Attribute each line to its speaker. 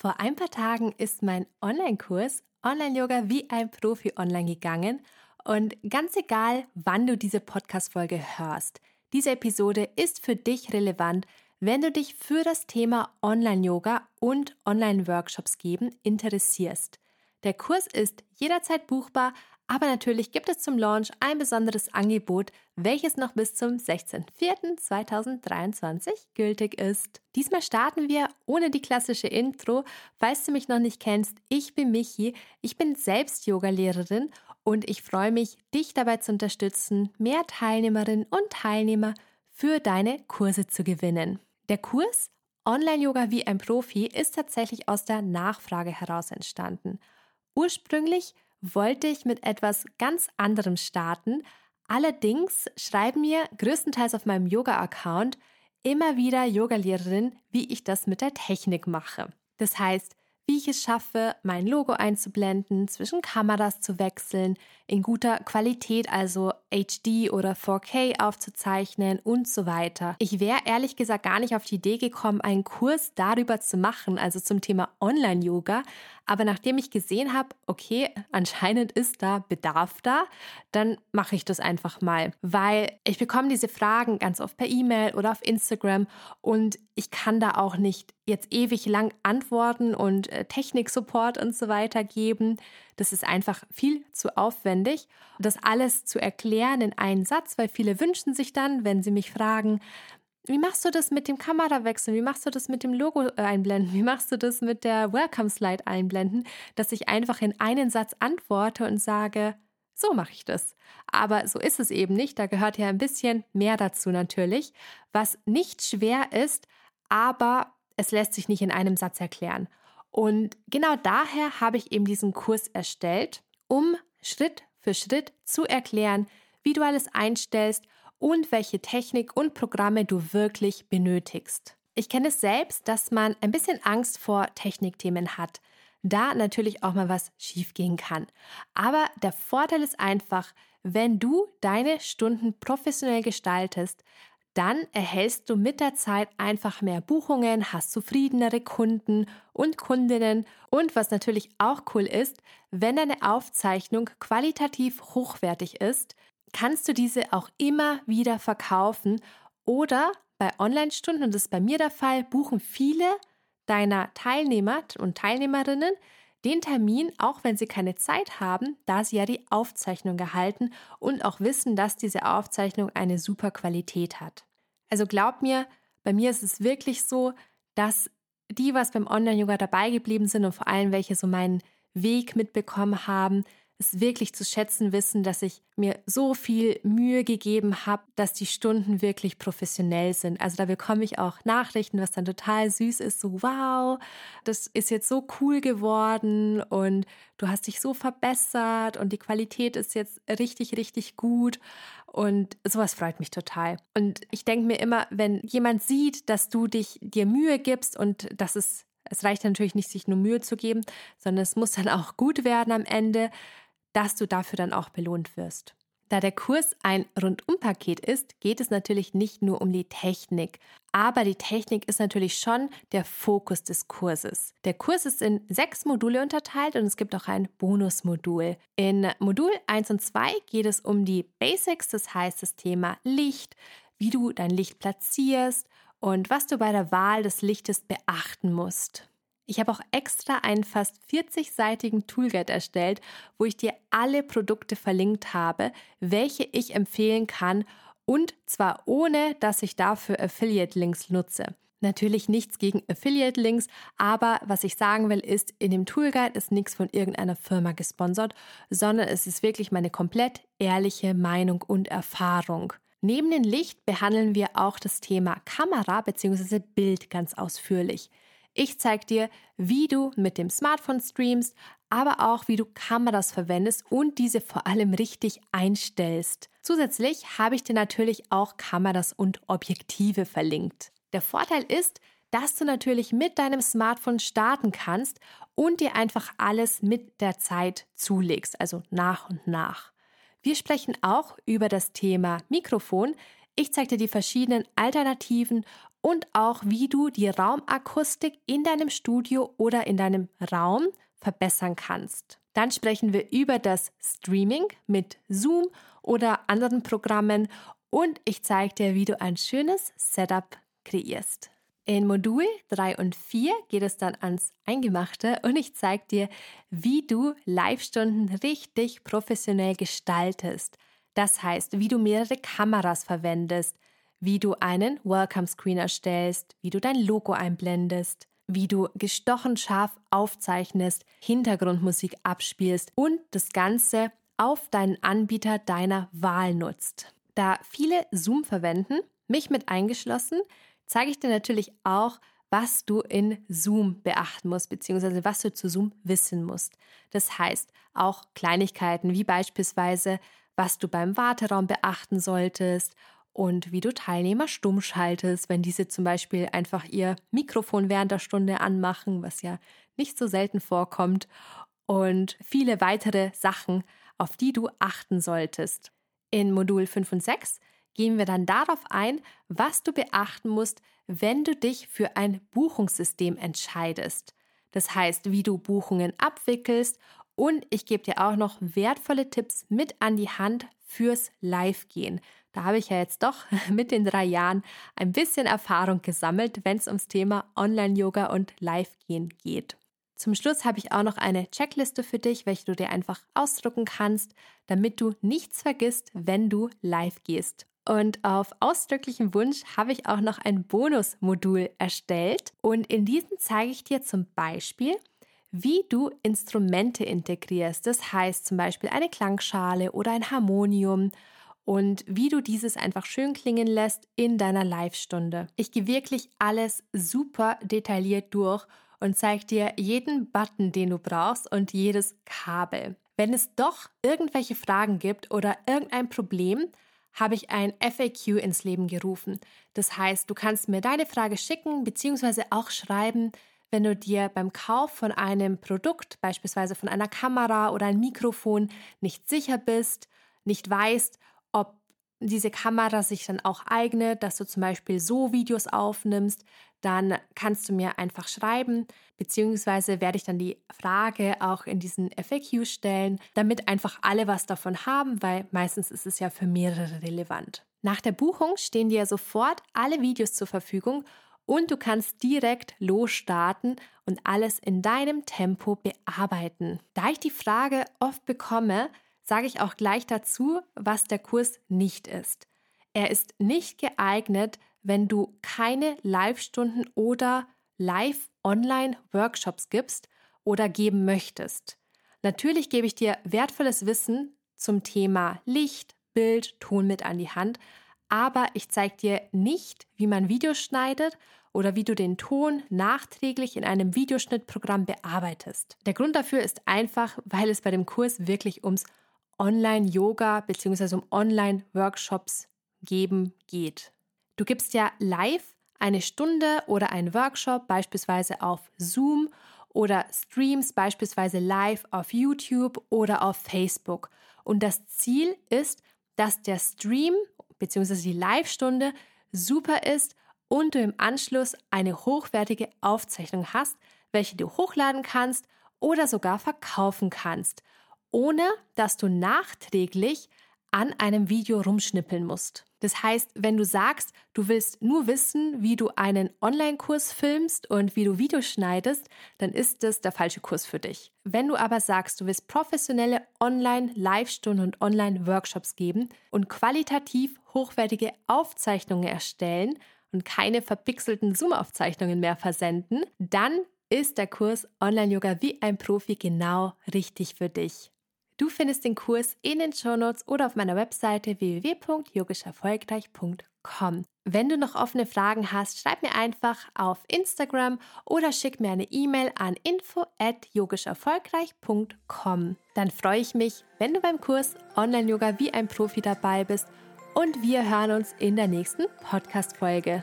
Speaker 1: Vor ein paar Tagen ist mein Online-Kurs Online-Yoga wie ein Profi online gegangen. Und ganz egal, wann du diese Podcast-Folge hörst, diese Episode ist für dich relevant, wenn du dich für das Thema Online-Yoga und Online-Workshops geben interessierst. Der Kurs ist jederzeit buchbar, aber natürlich gibt es zum Launch ein besonderes Angebot, welches noch bis zum 16.04.2023 gültig ist. Diesmal starten wir ohne die klassische Intro. Falls du mich noch nicht kennst, ich bin Michi, ich bin selbst Yogalehrerin und ich freue mich, dich dabei zu unterstützen, mehr Teilnehmerinnen und Teilnehmer für deine Kurse zu gewinnen. Der Kurs Online-Yoga wie ein Profi ist tatsächlich aus der Nachfrage heraus entstanden. Ursprünglich wollte ich mit etwas ganz anderem starten. Allerdings schreiben mir größtenteils auf meinem Yoga-Account immer wieder Yogalehrerinnen, wie ich das mit der Technik mache. Das heißt, wie ich es schaffe, mein Logo einzublenden, zwischen Kameras zu wechseln, in guter Qualität, also HD oder 4K aufzuzeichnen und so weiter. Ich wäre ehrlich gesagt gar nicht auf die Idee gekommen, einen Kurs darüber zu machen, also zum Thema Online-Yoga. Aber nachdem ich gesehen habe, okay, anscheinend ist da Bedarf da, dann mache ich das einfach mal, weil ich bekomme diese Fragen ganz oft per E-Mail oder auf Instagram und ich kann da auch nicht jetzt ewig lang antworten und äh, Technik-Support und so weiter geben. Das ist einfach viel zu aufwendig, das alles zu erklären in einen Satz, weil viele wünschen sich dann, wenn sie mich fragen, wie machst du das mit dem Kamerawechsel? Wie machst du das mit dem Logo äh, einblenden? Wie machst du das mit der Welcome Slide einblenden? Dass ich einfach in einen Satz antworte und sage, so mache ich das. Aber so ist es eben nicht. Da gehört ja ein bisschen mehr dazu natürlich, was nicht schwer ist, aber es lässt sich nicht in einem Satz erklären. Und genau daher habe ich eben diesen Kurs erstellt, um Schritt für Schritt zu erklären, wie du alles einstellst und welche Technik und Programme du wirklich benötigst. Ich kenne es selbst, dass man ein bisschen Angst vor Technikthemen hat, da natürlich auch mal was schiefgehen kann. Aber der Vorteil ist einfach, wenn du deine Stunden professionell gestaltest, dann erhältst du mit der Zeit einfach mehr Buchungen, hast zufriedenere Kunden und Kundinnen und was natürlich auch cool ist, wenn deine Aufzeichnung qualitativ hochwertig ist, kannst du diese auch immer wieder verkaufen oder bei Online-Stunden, und das ist bei mir der Fall, buchen viele deiner Teilnehmer und Teilnehmerinnen den Termin, auch wenn sie keine Zeit haben, da sie ja die Aufzeichnung erhalten und auch wissen, dass diese Aufzeichnung eine super Qualität hat. Also glaub mir, bei mir ist es wirklich so, dass die, was beim Online-Yoga dabei geblieben sind und vor allem welche so meinen Weg mitbekommen haben, es wirklich zu schätzen wissen, dass ich mir so viel Mühe gegeben habe, dass die Stunden wirklich professionell sind. Also da bekomme ich auch Nachrichten, was dann total süß ist, so wow, das ist jetzt so cool geworden und du hast dich so verbessert und die Qualität ist jetzt richtig, richtig gut. Und sowas freut mich total. Und ich denke mir immer, wenn jemand sieht, dass du dich dir Mühe gibst und dass es es reicht natürlich nicht, sich nur Mühe zu geben, sondern es muss dann auch gut werden am Ende, dass du dafür dann auch belohnt wirst. Da der Kurs ein Rundumpaket ist, geht es natürlich nicht nur um die Technik, aber die Technik ist natürlich schon der Fokus des Kurses. Der Kurs ist in sechs Module unterteilt und es gibt auch ein Bonusmodul. In Modul 1 und 2 geht es um die Basics, das heißt das Thema Licht, wie du dein Licht platzierst und was du bei der Wahl des Lichtes beachten musst. Ich habe auch extra einen fast 40-seitigen Toolguide erstellt, wo ich dir alle Produkte verlinkt habe, welche ich empfehlen kann und zwar ohne, dass ich dafür Affiliate-Links nutze. Natürlich nichts gegen Affiliate-Links, aber was ich sagen will, ist, in dem Toolguide ist nichts von irgendeiner Firma gesponsert, sondern es ist wirklich meine komplett ehrliche Meinung und Erfahrung. Neben dem Licht behandeln wir auch das Thema Kamera bzw. Bild ganz ausführlich. Ich zeige dir, wie du mit dem Smartphone streamst, aber auch wie du Kameras verwendest und diese vor allem richtig einstellst. Zusätzlich habe ich dir natürlich auch Kameras und Objektive verlinkt. Der Vorteil ist, dass du natürlich mit deinem Smartphone starten kannst und dir einfach alles mit der Zeit zulegst, also nach und nach. Wir sprechen auch über das Thema Mikrofon. Ich zeige dir die verschiedenen Alternativen und auch wie du die Raumakustik in deinem Studio oder in deinem Raum verbessern kannst. Dann sprechen wir über das Streaming mit Zoom oder anderen Programmen und ich zeige dir, wie du ein schönes Setup kreierst. In Modul 3 und 4 geht es dann ans Eingemachte und ich zeige dir, wie du Live-Stunden richtig professionell gestaltest. Das heißt, wie du mehrere Kameras verwendest, wie du einen Welcome Screen erstellst, wie du dein Logo einblendest, wie du gestochen scharf aufzeichnest, Hintergrundmusik abspielst und das Ganze auf deinen Anbieter deiner Wahl nutzt. Da viele Zoom verwenden, mich mit eingeschlossen, zeige ich dir natürlich auch, was du in Zoom beachten musst, beziehungsweise was du zu Zoom wissen musst. Das heißt auch Kleinigkeiten wie beispielsweise, was du beim Warteraum beachten solltest und wie du Teilnehmer stumm schaltest, wenn diese zum Beispiel einfach ihr Mikrofon während der Stunde anmachen, was ja nicht so selten vorkommt, und viele weitere Sachen, auf die du achten solltest. In Modul 5 und 6 gehen wir dann darauf ein, was du beachten musst, wenn du dich für ein Buchungssystem entscheidest. Das heißt, wie du Buchungen abwickelst und ich gebe dir auch noch wertvolle Tipps mit an die Hand fürs Live-Gehen. Da habe ich ja jetzt doch mit den drei Jahren ein bisschen Erfahrung gesammelt, wenn es ums Thema Online-Yoga und Live-Gehen geht. Zum Schluss habe ich auch noch eine Checkliste für dich, welche du dir einfach ausdrucken kannst, damit du nichts vergisst, wenn du live gehst. Und auf ausdrücklichen Wunsch habe ich auch noch ein Bonusmodul erstellt. Und in diesem zeige ich dir zum Beispiel, wie du Instrumente integrierst. Das heißt zum Beispiel eine Klangschale oder ein Harmonium und wie du dieses einfach schön klingen lässt in deiner Live-Stunde. Ich gehe wirklich alles super detailliert durch und zeige dir jeden Button, den du brauchst und jedes Kabel. Wenn es doch irgendwelche Fragen gibt oder irgendein Problem, habe ich ein FAQ ins Leben gerufen. Das heißt, du kannst mir deine Frage schicken bzw. auch schreiben, wenn du dir beim Kauf von einem Produkt, beispielsweise von einer Kamera oder ein Mikrofon, nicht sicher bist, nicht weißt, ob diese Kamera sich dann auch eignet, dass du zum Beispiel so Videos aufnimmst, dann kannst du mir einfach schreiben, beziehungsweise werde ich dann die Frage auch in diesen FAQ stellen, damit einfach alle was davon haben, weil meistens ist es ja für mehrere relevant. Nach der Buchung stehen dir sofort alle Videos zur Verfügung und du kannst direkt losstarten und alles in deinem Tempo bearbeiten. Da ich die Frage oft bekomme, sage ich auch gleich dazu, was der Kurs nicht ist. Er ist nicht geeignet, wenn du keine Live-Stunden oder Live-Online-Workshops gibst oder geben möchtest. Natürlich gebe ich dir wertvolles Wissen zum Thema Licht, Bild, Ton mit an die Hand, aber ich zeige dir nicht, wie man Videos schneidet oder wie du den Ton nachträglich in einem Videoschnittprogramm bearbeitest. Der Grund dafür ist einfach, weil es bei dem Kurs wirklich ums Online-Yoga bzw. um Online-Workshops geben geht. Du gibst ja live eine Stunde oder einen Workshop beispielsweise auf Zoom oder streams beispielsweise live auf YouTube oder auf Facebook. Und das Ziel ist, dass der Stream bzw. die Live-Stunde super ist und du im Anschluss eine hochwertige Aufzeichnung hast, welche du hochladen kannst oder sogar verkaufen kannst, ohne dass du nachträglich an einem Video rumschnippeln musst. Das heißt, wenn du sagst, du willst nur wissen, wie du einen Online-Kurs filmst und wie du Videos schneidest, dann ist das der falsche Kurs für dich. Wenn du aber sagst, du willst professionelle Online-Live-Stunden und Online-Workshops geben und qualitativ hochwertige Aufzeichnungen erstellen und keine verpixelten Zoom-Aufzeichnungen mehr versenden, dann ist der Kurs Online-Yoga wie ein Profi genau richtig für dich. Du findest den Kurs in den Shownotes oder auf meiner Webseite www.yogischerfolgreich.com. Wenn du noch offene Fragen hast, schreib mir einfach auf Instagram oder schick mir eine E-Mail an info@yogischerfolgreich.com. Dann freue ich mich, wenn du beim Kurs Online Yoga wie ein Profi dabei bist und wir hören uns in der nächsten Podcast Folge.